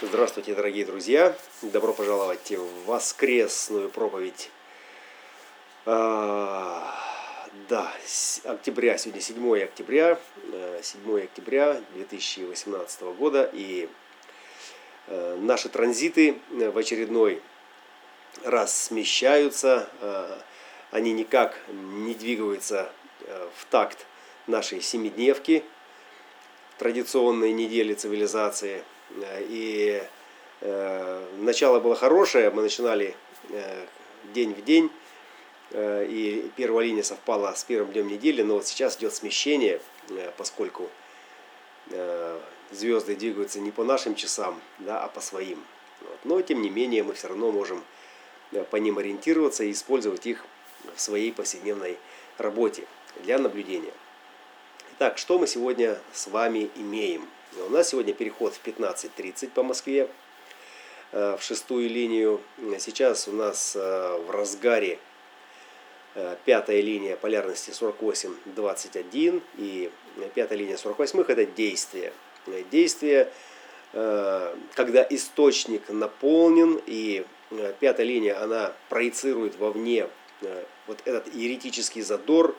Здравствуйте, дорогие друзья! Добро пожаловать в воскресную проповедь. А, да, октября, сегодня 7 октября, 7 э, октября 2018 года. И э, наши транзиты в очередной раз смещаются. Э, они никак не двигаются в такт нашей семидневки, традиционной недели цивилизации – Э, и э, начало было хорошее, мы начинали э, день в день, э, и первая линия совпала с первым днем недели, но вот сейчас идет смещение, э, поскольку э, звезды двигаются не по нашим часам, да, а по своим. Вот. Но тем не менее мы все равно можем э, по ним ориентироваться и использовать их в своей повседневной работе для наблюдения. Итак, что мы сегодня с вами имеем? У нас сегодня переход в 15.30 по Москве э, в шестую линию. Сейчас у нас э, в разгаре э, пятая линия полярности 48-21 и пятая линия 48 это действие. Действие, когда источник наполнен и пятая линия она проецирует вовне вот этот еретический задор,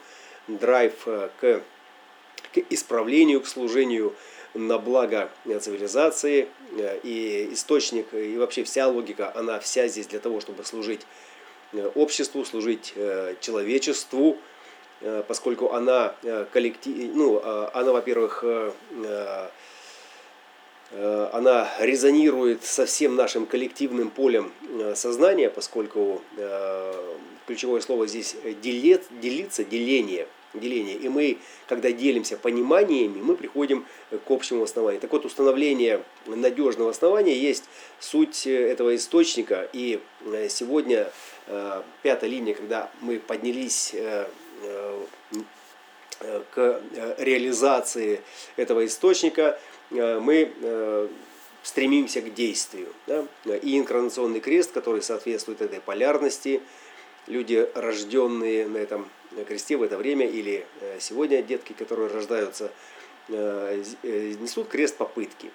драйв к, к исправлению, к служению на благо цивилизации. Э, и источник, и вообще вся логика, она вся здесь для того, чтобы служить э, обществу, служить э, человечеству, поскольку она коллектив, ну, она, во-первых, она резонирует со всем нашим коллективным полем сознания, поскольку ключевое слово здесь делит, делиться, деление – деление. И мы, когда делимся пониманиями, мы приходим к общему основанию. Так вот, установление надежного основания есть суть этого источника. И э, сегодня э, пятая линия, когда мы поднялись э, к реализации этого источника, мы стремимся к действию. Да? И инкарнационный крест, который соответствует этой полярности, люди, рожденные на этом кресте в это время, или э, сегодня детки, которые рождаются, э, э, несут крест попытки.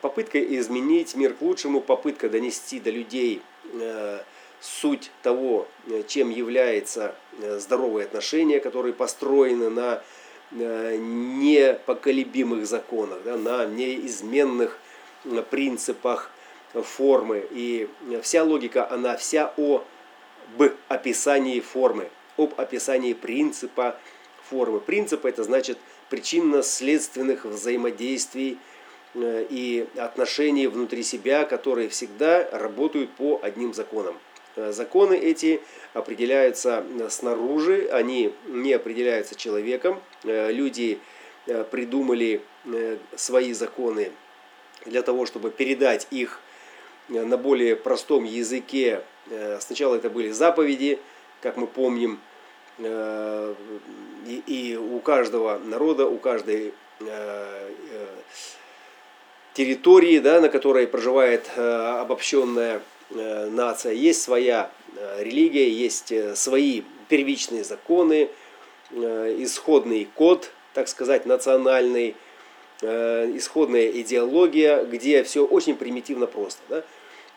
Попытка изменить мир к лучшему, попытка донести до людей суть того, чем является здоровые отношения, которые построены на непоколебимых законах, да, на неизменных принципах формы. И вся логика, она вся о об описании формы, об описании принципа формы. Принцип это значит причинно-следственных взаимодействий э, и отношений внутри себя, которые всегда работают по одним законам. Э, законы эти определяются снаружи, они не определяются человеком. Э, люди придумали свои законы для того, чтобы передать их на более простом языке Э, сначала это были заповеди, как мы помним, э, и у каждого народа, у каждой э, территории, да, на которой проживает обобщенная нация, есть своя религия, есть свои первичные законы, исходный код, так сказать, национальный, исходная идеология, где все очень примитивно просто. Да?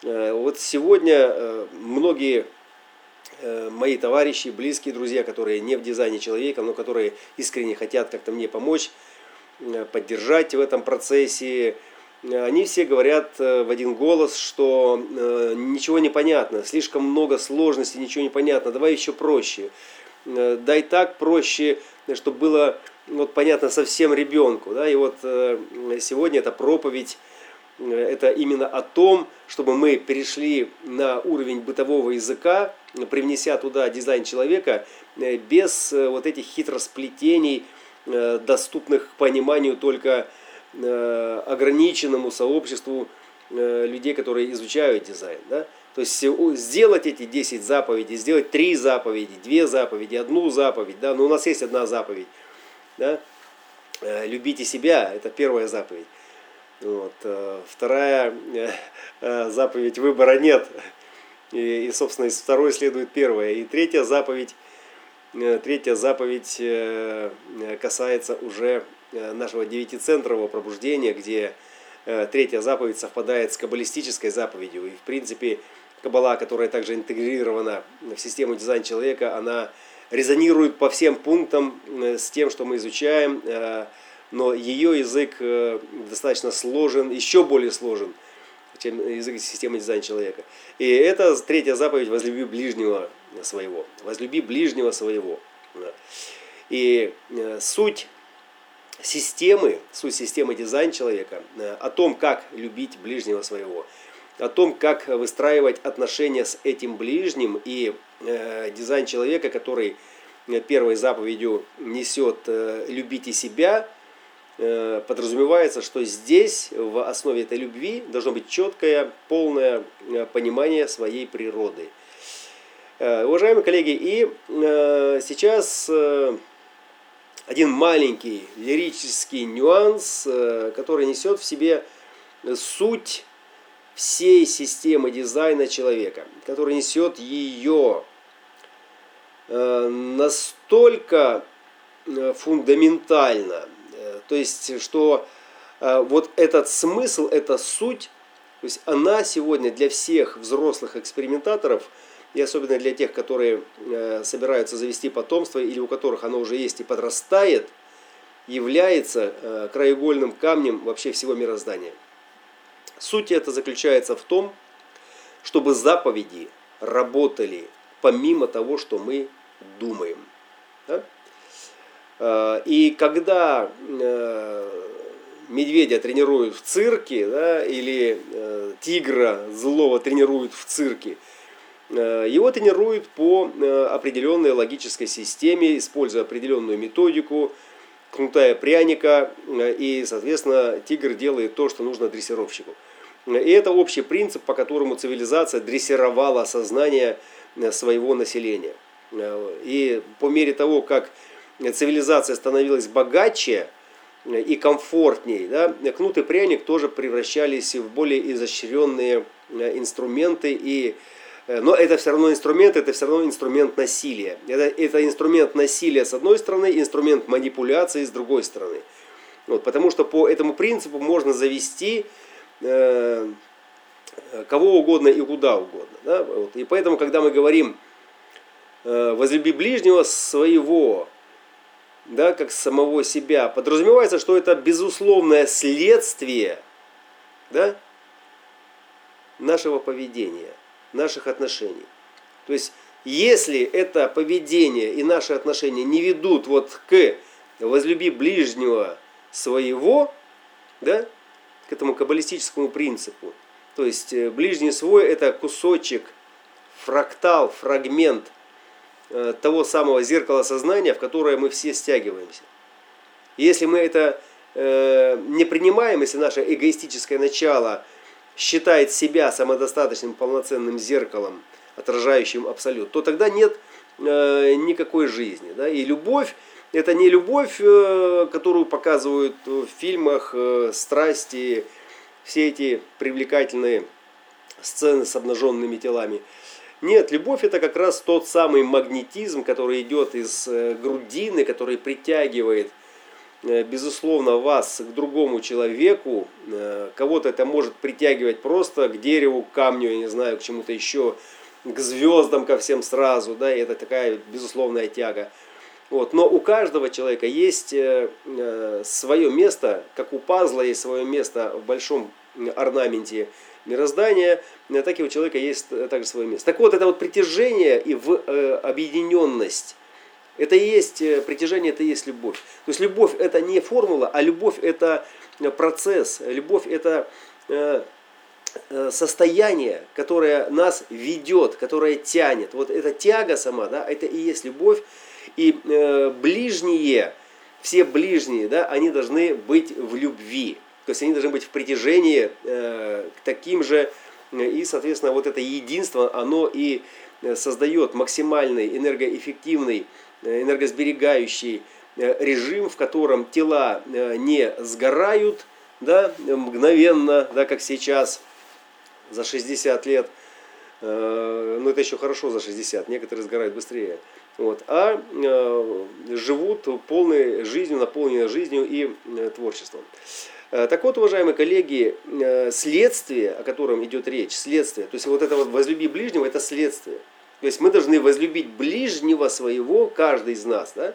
Э, вот сегодня э, многие э, мои товарищи, близкие друзья, которые не в дизайне человека, но которые искренне хотят как-то мне помочь, поддержать в этом процессе, они все говорят в один голос, что ничего не понятно, слишком много сложностей, ничего не понятно, давай еще проще. Дай так проще, чтобы было вот, понятно совсем ребенку. Да? И вот сегодня эта проповедь это именно о том, чтобы мы перешли на уровень бытового языка, привнеся туда дизайн человека э, без э, вот этих хитросплетений, э, доступных к пониманию только ограниченному сообществу людей, которые изучают дизайн. Да? То есть сделать эти 10 заповедей, сделать 3 заповеди, 2 заповеди, одну заповедь. Да? Но у нас есть одна заповедь. Да? Любите себя, это первая заповедь. Вот. Э, вторая э, э, заповедь выбора нет. И, и, собственно, из второй следует первая. И третья заповедь, третья заповедь касается уже нашего девятицентрового пробуждения, где третья заповедь совпадает с каббалистической заповедью. И, в принципе, каббала, которая также интегрирована в систему дизайн человека, она резонирует по всем пунктам с тем, что мы изучаем, но ее язык достаточно сложен, еще более сложен, чем язык системы дизайна человека. И это третья заповедь «Возлюби ближнего своего». «Возлюби ближнего своего». И суть системы, суть системы дизайн человека, э, о том, как любить ближнего своего, о том, как выстраивать отношения с этим ближним и э, дизайн человека, который э, первой заповедью несет э, «любите себя», э, подразумевается, что здесь в основе этой любви должно быть четкое, полное э, понимание своей природы. Э, уважаемые коллеги, и э, сейчас... Э, один маленький лирический нюанс, э, который несет в себе суть всей системы дизайна человека, который несет ее э, настолько э, фундаментально, то есть, что вот этот смысл, эта суть, то есть она сегодня для всех взрослых экспериментаторов – и особенно для тех, которые э, собираются завести потомство или у которых оно уже есть и подрастает, является э, краеугольным камнем вообще всего мироздания. Суть это заключается в том, чтобы заповеди работали помимо того, что мы думаем. Да? Э, и когда медведя тренируют в цирке, да, или тигра злого тренируют в цирке – Э, его тренируют по э, определенной логической системе, используя определенную методику, кнутая пряника, э, и, соответственно, тигр делает то, что нужно дрессировщику. И это общий принцип, по которому цивилизация дрессировала сознание своего населения. И по мере того, как цивилизация становилась богаче и комфортнее, да, кнут и пряник тоже превращались в более изощренные инструменты и Э, но это все равно инструмент, это все равно инструмент насилия. Это, это инструмент насилия с одной стороны, инструмент манипуляции с другой стороны. Вот, потому что по этому принципу можно завести э, кого угодно и куда угодно. Да? Вот, и поэтому, когда мы говорим э, возлюби ближнего своего, да, как самого себя, подразумевается, что это безусловное следствие да, нашего поведения наших отношений. То есть, если это поведение и наши отношения не ведут вот к возлюби ближнего своего, да, к этому каббалистическому принципу, то есть э, ближний свой это кусочек, фрактал, фрагмент того самого зеркала сознания, в которое мы все стягиваемся. если мы это э, не принимаем, если наше эгоистическое начало считает себя самодостаточным полноценным зеркалом, отражающим абсолют, то тогда нет э, никакой жизни. Да? И любовь это не любовь, э, которую показывают в фильмах, э, страсти, все эти привлекательные сцены с обнаженными телами. Нет, любовь это как раз тот самый магнетизм, который идет из э, грудины, который притягивает Э, безусловно, вас к другому человеку, э, кого-то это может притягивать просто к дереву, к камню, я не знаю, к чему-то еще, к звездам, ко всем сразу, да, и это такая безусловная тяга. Вот. Но у каждого человека есть свое место, как у пазла есть свое место в большом орнаменте мироздания, так и у человека есть также свое место. Так вот, это вот притяжение и в объединенность это и есть э, притяжение, это и есть любовь. То есть любовь это не формула, а любовь это э, процесс, любовь это э, состояние, которое нас ведет, которое тянет. Вот эта тяга сама, да, это и есть любовь. И ближние, все ближние, да, они должны быть в любви. То есть они должны быть в притяжении к таким же. И, соответственно, вот это единство, оно и создает максимальный энергоэффективный Э, энергосберегающий э, режим, в котором тела э, не сгорают да, мгновенно, да, как сейчас, за 60 лет. Но это еще хорошо за 60, некоторые сгорают быстрее. Вот, а живут полной жизнью, наполненной жизнью и творчеством. Так вот, уважаемые коллеги, следствие, о котором идет речь, следствие, то есть вот это вот возлюби ближнего, это следствие. То есть мы должны возлюбить ближнего своего, каждый из нас, да?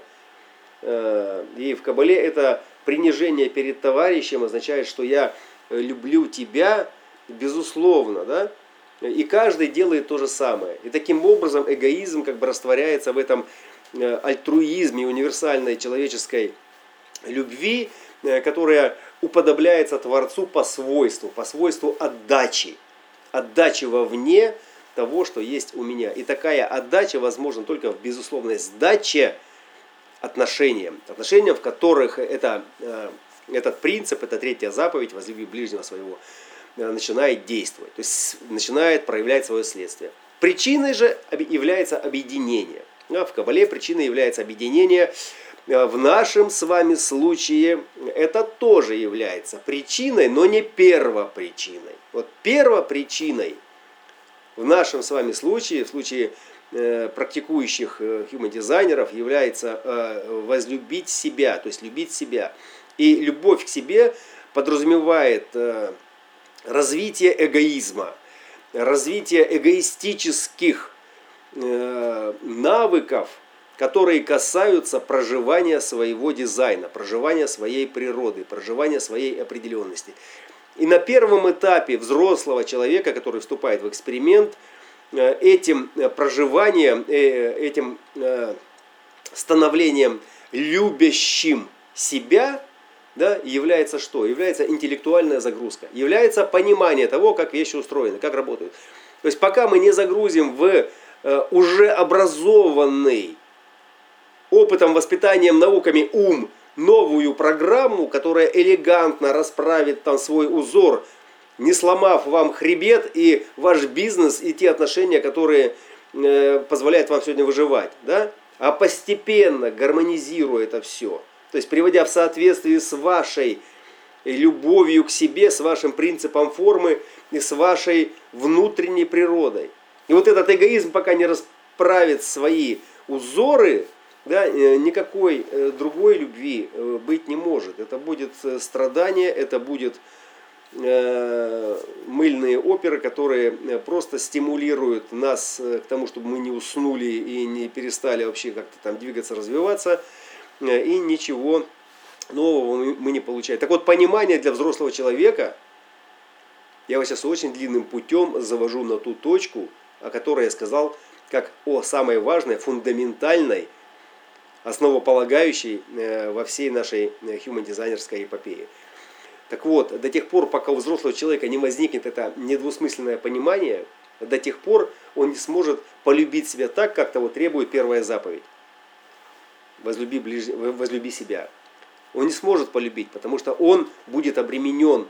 И в Кабале это принижение перед товарищем означает, что я люблю тебя, безусловно, да? И каждый делает то же самое. И таким образом эгоизм как бы растворяется в этом э, альтруизме универсальной человеческой любви, э, которая уподобляется Творцу по свойству, по свойству отдачи. Отдачи вовне того, что есть у меня. И такая отдача возможна только в безусловной сдаче отношениям. Отношениям, в которых это, э, этот принцип, это третья заповедь, возлюби ближнего своего, Э, начинает действовать, то есть начинает проявлять свое следствие. Причиной же является объединение. А в Кабале причиной является объединение. Э, в нашем с вами случае это тоже является причиной, но не первопричиной. Вот первопричиной в нашем с вами случае, в случае э, практикующих human дизайнеров является возлюбить себя, то есть любить себя. И любовь к себе подразумевает развитие эгоизма, развитие эгоистических э, навыков, которые касаются проживания своего дизайна, проживания своей природы, проживания своей определенности. И на первом этапе взрослого человека, который вступает в эксперимент, э, этим проживанием, э, этим становлением любящим себя – да, является что? Является интеллектуальная загрузка. Является понимание того, как вещи устроены, как работают. То есть пока мы не загрузим в э, уже образованный опытом, воспитанием, науками ум новую программу, которая элегантно расправит там свой узор, не сломав вам хребет и ваш бизнес, и те отношения, которые э, позволяют вам сегодня выживать, да? а постепенно гармонизируя это все – то есть приводя в соответствие с вашей любовью к себе, с вашим принципом формы и с вашей внутренней природой. И вот этот эгоизм пока не расправит свои узоры, да, э, никакой э, другой любви э, быть не может. Это будет страдание, это будет мыльные оперы, которые просто стимулируют нас к тому, чтобы мы не уснули и не перестали вообще как-то там двигаться, развиваться – и ничего нового мы не получаем. Так вот, понимание для взрослого человека, я вас сейчас очень длинным путем завожу на ту точку, о которой я сказал, как о самой важной, фундаментальной, основополагающей э, во всей нашей human-дизайнерской эпопее. Так вот, до тех пор, пока у взрослого человека не возникнет это недвусмысленное понимание, до тех пор он не сможет полюбить себя так, как того требует первая заповедь возлюби, ближ... возлюби себя. Он не сможет полюбить, потому что он будет обременен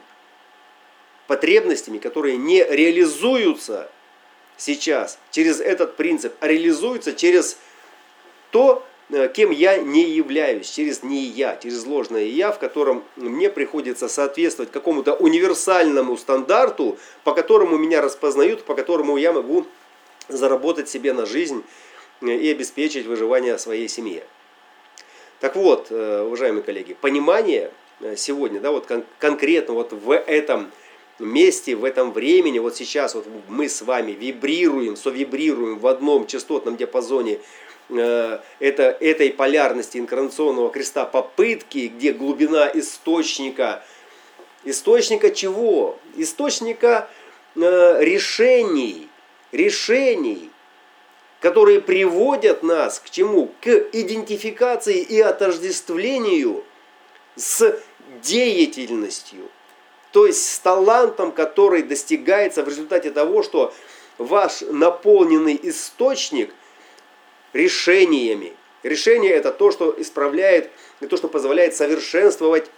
потребностями, которые не реализуются сейчас через этот принцип, а реализуются через то, э, кем я не являюсь, через не я, через ложное я, в котором мне приходится соответствовать какому-то универсальному стандарту, по которому меня распознают, по которому я могу заработать себе на жизнь э, и обеспечить выживание своей семье. Так вот, э, уважаемые коллеги, понимание э, сегодня, да, вот кон конкретно вот в этом месте, в этом времени, вот сейчас вот мы с вами вибрируем, совибрируем в одном частотном диапазоне э, это, этой полярности инкарнационного креста попытки, где глубина источника, источника чего? Источника э, решений, решений, которые приводят нас к чему? К идентификации и отождествлению с деятельностью. То есть с талантом, который достигается в результате того, что ваш наполненный источник решениями. Решение это то, что исправляет, то, что позволяет совершенствовать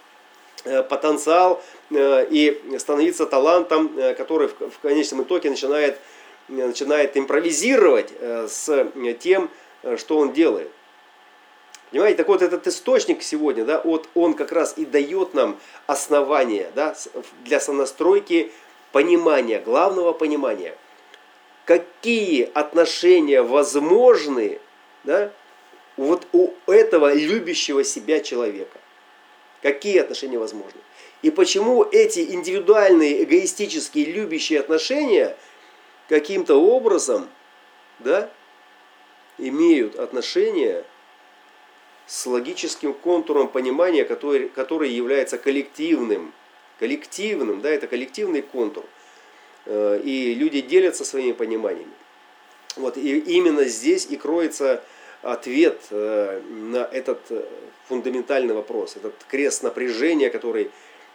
э, потенциал э, и становиться талантом, э, который в конечном итоге начинает начинает импровизировать с тем, что он делает. Понимаете, так вот этот источник сегодня, да, вот он как раз и дает нам основание да, для сонастройки понимания, главного понимания, какие отношения возможны да, вот у этого любящего себя человека. Какие отношения возможны. И почему эти индивидуальные, эгоистические, любящие отношения каким-то образом да, имеют отношение с логическим контуром понимания, который, который является коллективным. Коллективным, да, это коллективный контур. Э, и люди делятся своими пониманиями. Вот, и именно здесь и кроется ответ э, на этот э, фундаментальный вопрос, этот крест напряжения, который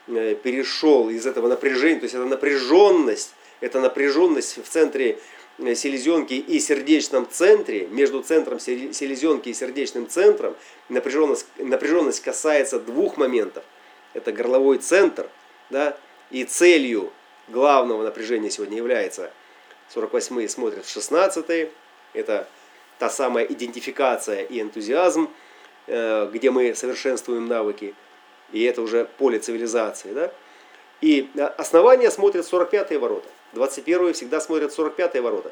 перешел из этого напряжения, то есть это напряженность, это напряженность в центре селезенки и сердечном центре, между центром селезенки и сердечным центром, напряженность, напряженность касается двух моментов. Это горловой центр, да, и целью главного напряжения сегодня является 48-е смотрят в 16 это та самая идентификация и энтузиазм, э, где мы совершенствуем навыки, и это уже поле цивилизации. Да? И э, основания смотрят 45-е ворота. 21 всегда смотрят 45-е ворота.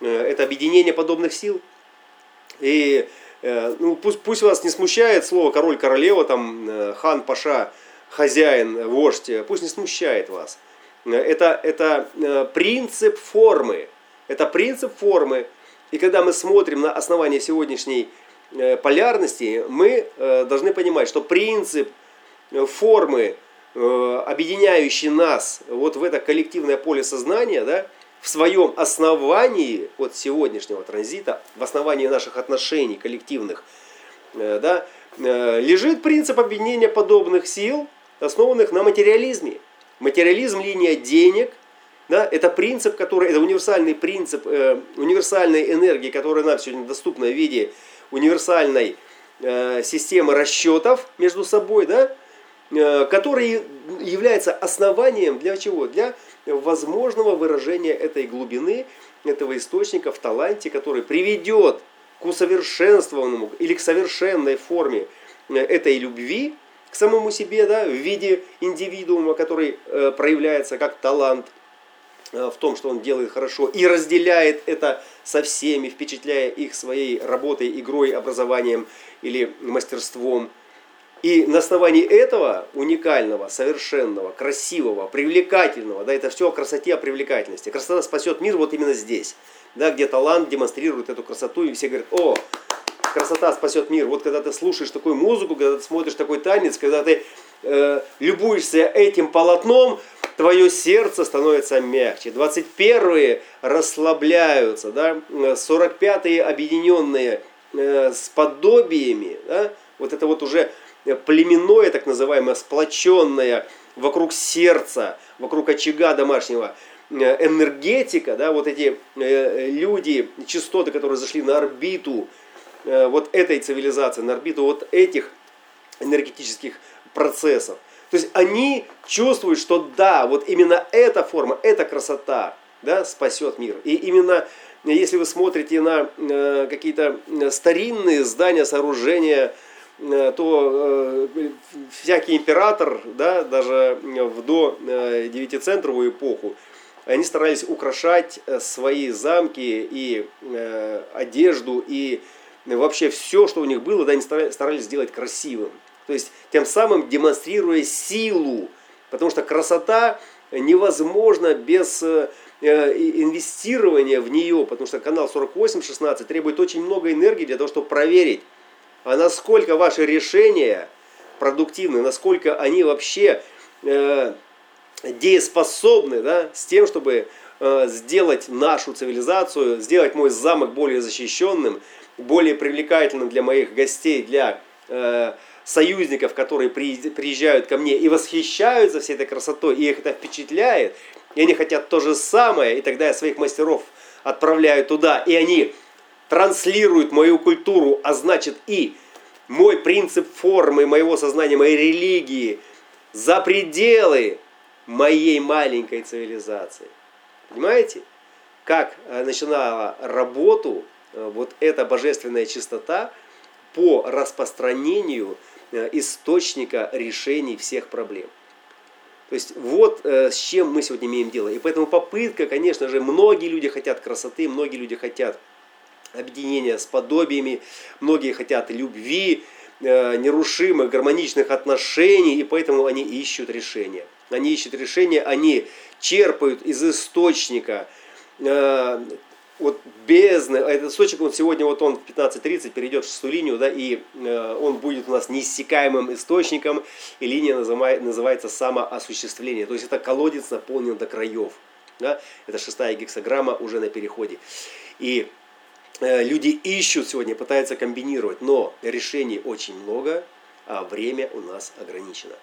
Э, это объединение подобных сил. И ну, пусть, пусть вас не смущает слово король, королева, там, хан, паша, хозяин, вождь, пусть не смущает вас. Это, это принцип формы. Это принцип формы. И когда мы смотрим на основание сегодняшней полярности, мы должны понимать, что принцип формы Э, объединяющий нас вот в это коллективное поле сознания, да, в своем основании вот сегодняшнего транзита, в основании наших отношений коллективных, э, да, э, лежит принцип объединения подобных сил, основанных на материализме. Материализм – линия денег, да, это принцип, который, это универсальный принцип, э, универсальной энергии, которая нам сегодня доступна в виде универсальной э, системы расчетов между собой, да, Э, который является основанием для чего? Для возможного выражения этой глубины, этого источника в таланте, который приведет к усовершенствованному или к совершенной форме э, этой любви к самому себе, да, в виде индивидуума, который э, проявляется как талант в том, что он делает хорошо, и разделяет это со всеми, впечатляя их своей работой, игрой, образованием или мастерством – и на основании этого уникального, совершенного, красивого, привлекательного, да, это все о красоте, о привлекательности. Красота спасет мир вот именно здесь, да, где талант демонстрирует эту красоту, и все говорят, о, красота спасет мир. Вот когда ты слушаешь такую музыку, когда ты смотришь такой танец, когда ты э, любуешься этим полотном, твое сердце становится мягче. 21-е расслабляются, да, 45-е объединенные э, с подобиями, да, вот это вот уже племенное, так называемое, сплоченное вокруг сердца, вокруг очага домашнего, э, энергетика, да, вот эти э, люди, частоты, которые зашли на орбиту вот этой цивилизации, на орбиту вот этих энергетических процессов. То есть они чувствуют, что да, вот именно эта форма, эта красота да, спасет мир. И именно если вы смотрите на какие-то старинные здания, сооружения, Э, то э, всякий император, да, даже в до э, девятицентровую эпоху, они старались украшать свои замки и одежду, и вообще все, что у них было, да, они старались сделать красивым. То есть тем самым демонстрируя силу, потому что красота невозможна без инвестирования в нее, потому что канал 48-16 требует очень много энергии для того, чтобы проверить, а насколько ваши решения продуктивны, насколько они вообще э, дееспособны да, с тем, чтобы э, сделать нашу цивилизацию, сделать мой замок более защищенным, более привлекательным для моих гостей, для э, союзников, которые приезжают ко мне и восхищаются всей этой красотой, и их это впечатляет, и они хотят то же самое, и тогда я своих мастеров отправляю туда, и они транслирует мою культуру, а значит и мой принцип формы моего сознания, моей религии за пределы моей маленькой цивилизации. Понимаете? Как э, начинала работу вот эта божественная чистота по распространению э, источника решений всех проблем. То есть вот с чем мы сегодня имеем дело. И поэтому попытка, конечно же, многие люди хотят красоты, многие люди хотят объединения с подобиями, многие хотят любви, нерушимых, гармоничных отношений, и поэтому они ищут решения. Они ищут решения, они черпают из источника вот бездны, а этот источник, он сегодня вот он в 15.30 перейдет в шестую линию, да, и э, он будет у нас неиссякаемым источником, и линия называет, называется самоосуществление. То есть это колодец наполнен до краев. Да? Это шестая гексограмма уже на переходе. И э, люди ищут сегодня, пытаются комбинировать, но решений очень много, а время у нас ограничено.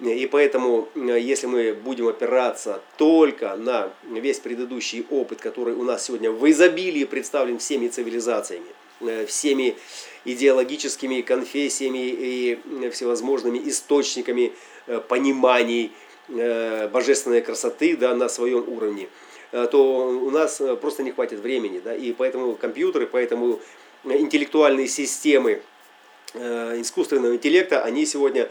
И поэтому, э, если мы будем опираться только на весь предыдущий опыт, который у нас сегодня в изобилии представлен всеми цивилизациями, э, всеми идеологическими конфессиями и э, всевозможными источниками пониманий божественной красоты да, на своем уровне, то у нас просто не хватит времени. Да, и поэтому компьютеры, поэтому интеллектуальные системы искусственного интеллекта, они сегодня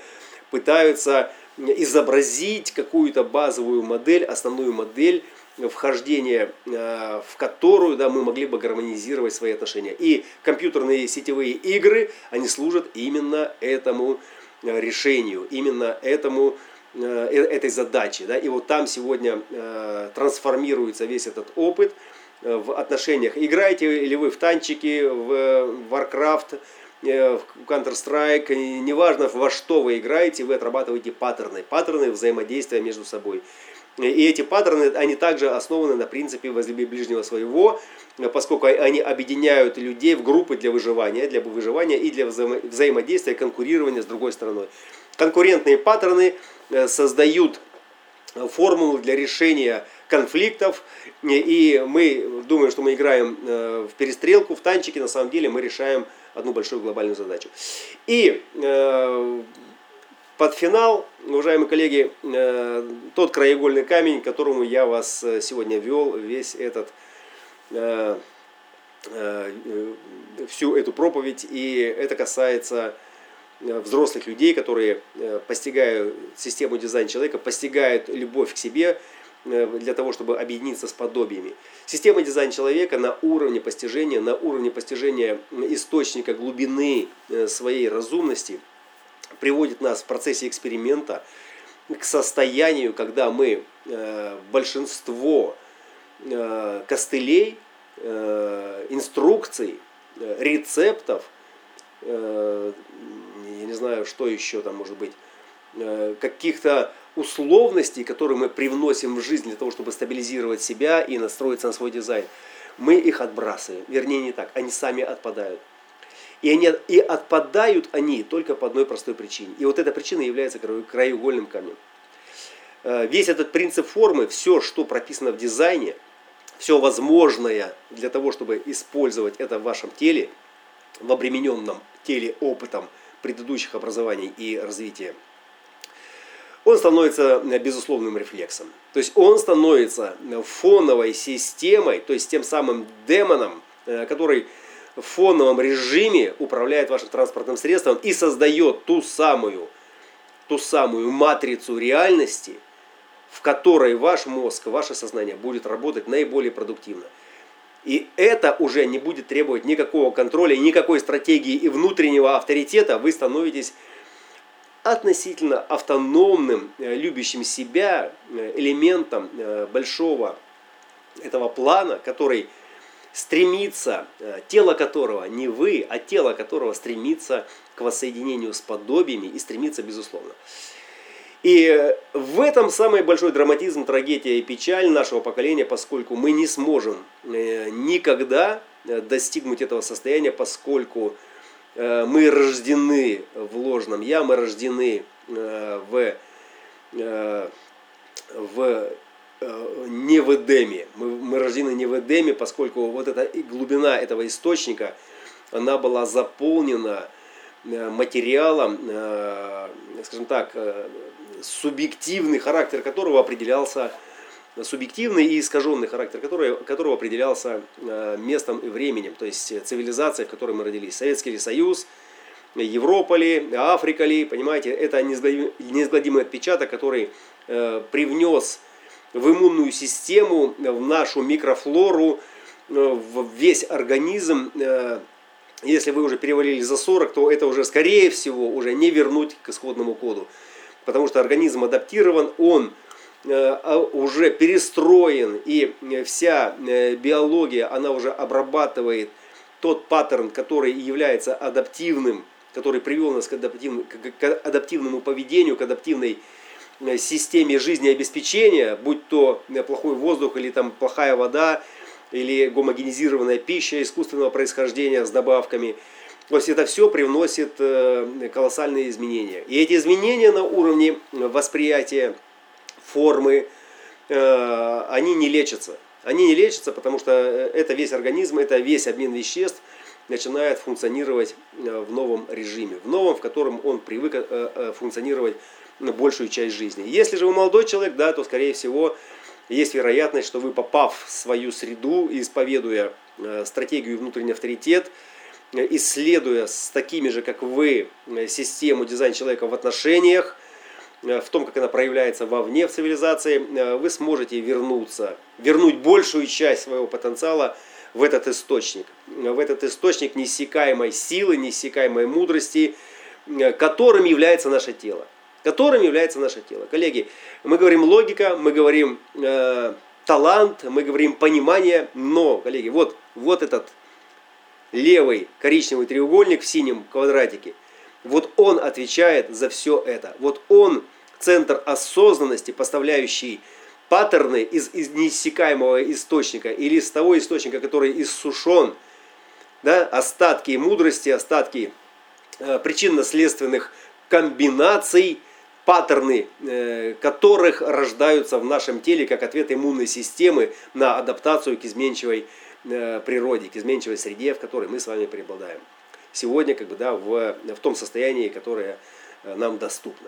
пытаются изобразить какую-то базовую модель, основную модель вхождения, э, в которую да, мы могли бы гармонизировать свои отношения. И компьютерные сетевые игры, они служат именно этому э, решению, именно этому, э, этой задаче. Да? И вот там сегодня трансформируется весь этот опыт в отношениях. Играете ли вы в танчики, в Warcraft, в Counter-Strike, неважно во что вы играете, вы отрабатываете паттерны, паттерны взаимодействия между собой. И эти паттерны, они также основаны на принципе возлюби ближнего своего, поскольку они объединяют людей в группы для выживания, для выживания и для взаимодействия, конкурирования с другой стороной. Конкурентные паттерны э, создают формулу для решения конфликтов, и мы думаем, что мы играем э, в перестрелку, в танчики, на самом деле мы решаем одну большую глобальную задачу. И э, под финал, уважаемые коллеги, э, тот краеугольный камень, к которому я вас э, сегодня вел, весь этот э, э, всю эту проповедь, и это касается э, взрослых людей, которые постигают систему дизайна человека, постигают любовь к себе, Э, для того, чтобы объединиться с подобиями. Система дизайна человека на уровне постижения, на уровне постижения источника глубины э, своей разумности приводит нас в процессе эксперимента к состоянию, когда мы э, большинство костылей, инструкций, рецептов, я не знаю, что еще там может быть, каких-то условностей, которые мы привносим в жизнь для того, чтобы стабилизировать себя и настроиться на свой дизайн, мы их отбрасываем. Вернее, не так, они сами отпадают. И, они, и отпадают они только по одной простой причине. И вот эта причина является краеугольным камнем. Э, весь этот принцип формы, все, что прописано в дизайне, все возможное для того, чтобы использовать это в вашем теле, в обремененном теле опытом предыдущих образований и развития он становится э, безусловным рефлексом. То есть он становится э, фоновой системой, то есть тем самым демоном, э, который в фоновом режиме управляет вашим транспортным средством и создает ту самую, ту самую матрицу реальности, в которой ваш мозг, ваше сознание будет работать наиболее продуктивно. И это уже не будет требовать никакого контроля, никакой стратегии и внутреннего авторитета. Вы становитесь относительно автономным, э, любящим себя э, элементом э, большого этого плана, который стремится, тело которого не вы, а тело которого стремится к воссоединению с подобиями и стремится безусловно. И в этом самый большой драматизм, трагедия и печаль нашего поколения, поскольку мы не сможем никогда достигнуть этого состояния, поскольку мы рождены в ложном я, мы рождены э, в, э, в не в Эдеме. Мы, мы рождены не в Эдеме, поскольку вот эта глубина этого источника, она была заполнена материалом, скажем так, субъективный характер которого определялся субъективный и искаженный характер, который, которого определялся э, местом и временем, то есть цивилизация, в которой мы родились. Советский ли Союз, Европа ли, Африка ли, понимаете, это неизгладимый отпечаток, который э, привнес в иммунную систему, в нашу микрофлору, э, в весь организм если вы уже перевалили за 40, то это уже, скорее всего, уже не вернуть к исходному коду. Потому что организм адаптирован, он э, уже перестроен, и вся э, биология, она уже обрабатывает тот паттерн, который является адаптивным, который привел нас к, к адаптивному поведению, к адаптивной э, системе жизнеобеспечения, будь то плохой воздух или там плохая вода, или гомогенизированная пища искусственного происхождения с добавками. То есть это все привносит э, колоссальные изменения. И эти изменения на уровне восприятия формы, э, они не лечатся. Они не лечатся, потому что э, это весь организм, это весь обмен веществ начинает функционировать в новом режиме, в новом, в котором он привык функционировать большую часть жизни. Если же вы молодой человек, да, то скорее всего есть вероятность, что вы, попав в свою среду, исповедуя э, стратегию внутренний авторитет, э, исследуя с такими же, как вы, э, систему дизайн человека в отношениях, в том, как она проявляется вовне в цивилизации, вы сможете вернуться, вернуть большую часть своего потенциала в этот источник, в этот источник неиссякаемой силы, неиссякаемой мудрости, которым является наше тело. Которым является наше тело. Коллеги, мы говорим логика, мы говорим э, талант, мы говорим понимание, но, коллеги, вот, вот этот левый коричневый треугольник в синем квадратике, вот он отвечает за все это. Вот он центр осознанности, поставляющий паттерны из, из неиссякаемого источника или из того источника, который иссушен, да, остатки мудрости, остатки э, причинно-следственных комбинаций – паттерны э, которых рождаются в нашем теле как ответ иммунной системы на адаптацию к изменчивой э, природе, к изменчивой среде, в которой мы с вами преобладаем. Сегодня как бы, да, в, в том состоянии, которое э, нам доступно.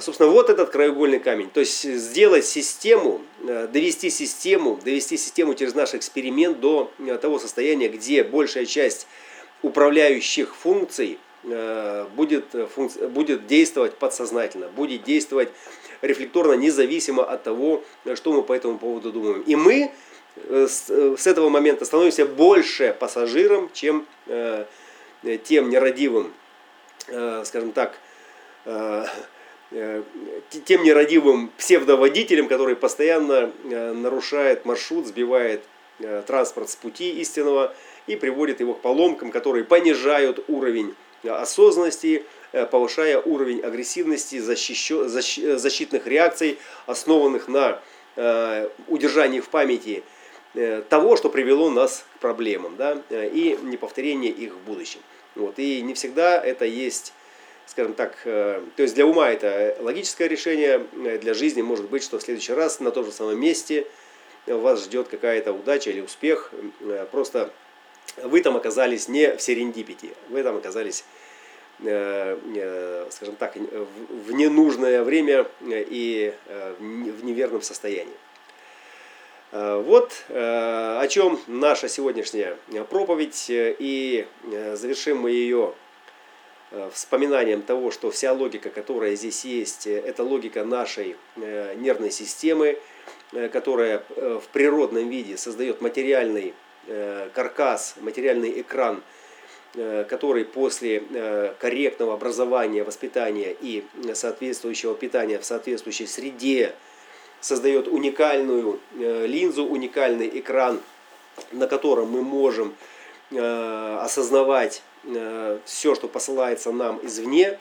Собственно, вот этот краеугольный камень. То есть сделать систему, довести систему, довести систему через наш эксперимент до того состояния, где большая часть управляющих функций Э, будет, э, будет действовать подсознательно, будет действовать рефлекторно, независимо от того, что мы по этому поводу думаем. И мы э, с этого момента становимся больше пассажиром, чем тем нерадивым, скажем так, тем нерадивым псевдоводителем, который постоянно нарушает маршрут, сбивает транспорт с пути истинного и приводит его к поломкам, которые понижают уровень осознанности, э, повышая уровень агрессивности, защитных реакций, основанных на э, удержании в памяти э, того, что привело нас к проблемам, да, и неповторение их в будущем. Вот, и не всегда это есть, скажем так, то есть для ума это логическое решение, для жизни может быть, что в следующий раз на том же самом месте вас ждет какая-то удача или успех, просто вы там оказались не в серендипити, вы там оказались, э, э, скажем так, в ненужное время и э, в неверном состоянии. Вот о чем наша сегодняшняя проповедь. И завершим мы ее вспоминанием того, что вся логика, которая здесь есть, это логика нашей нервной системы, которая в природном виде создает материальный Э, каркас, материальный экран, э, который после э, корректного образования, воспитания и соответствующего питания в соответствующей среде создает уникальную линзу, уникальный экран, на котором мы можем осознавать все, что посылается нам извне,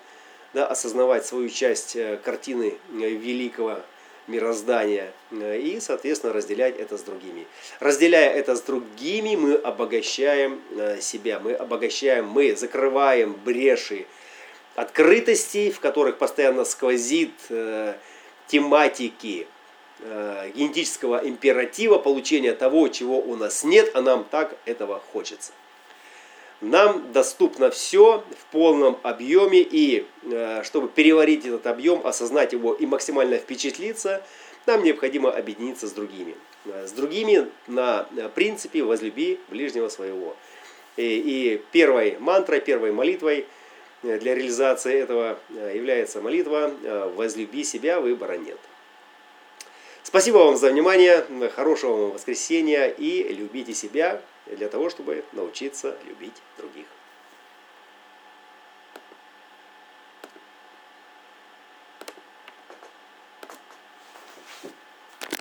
да, осознавать свою часть картины великого мироздания э, и, соответственно, разделять это с другими. Разделяя это с другими, мы обогащаем э, себя, мы обогащаем, мы закрываем бреши открытостей, в которых постоянно сквозит э, генетического императива, получения того, чего у нас нет, а нам так этого хочется. Нам доступно все в полном объеме, и э, чтобы переварить этот объем, осознать его и максимально впечатлиться, нам необходимо объединиться с другими. Э, с другими на принципе «возлюби ближнего своего». И, и первой мантрой, первой молитвой э, для реализации этого является молитва «возлюби себя, выбора нет». Спасибо вам за внимание, хорошего вам воскресенья и любите себя, для того, чтобы научиться любить других.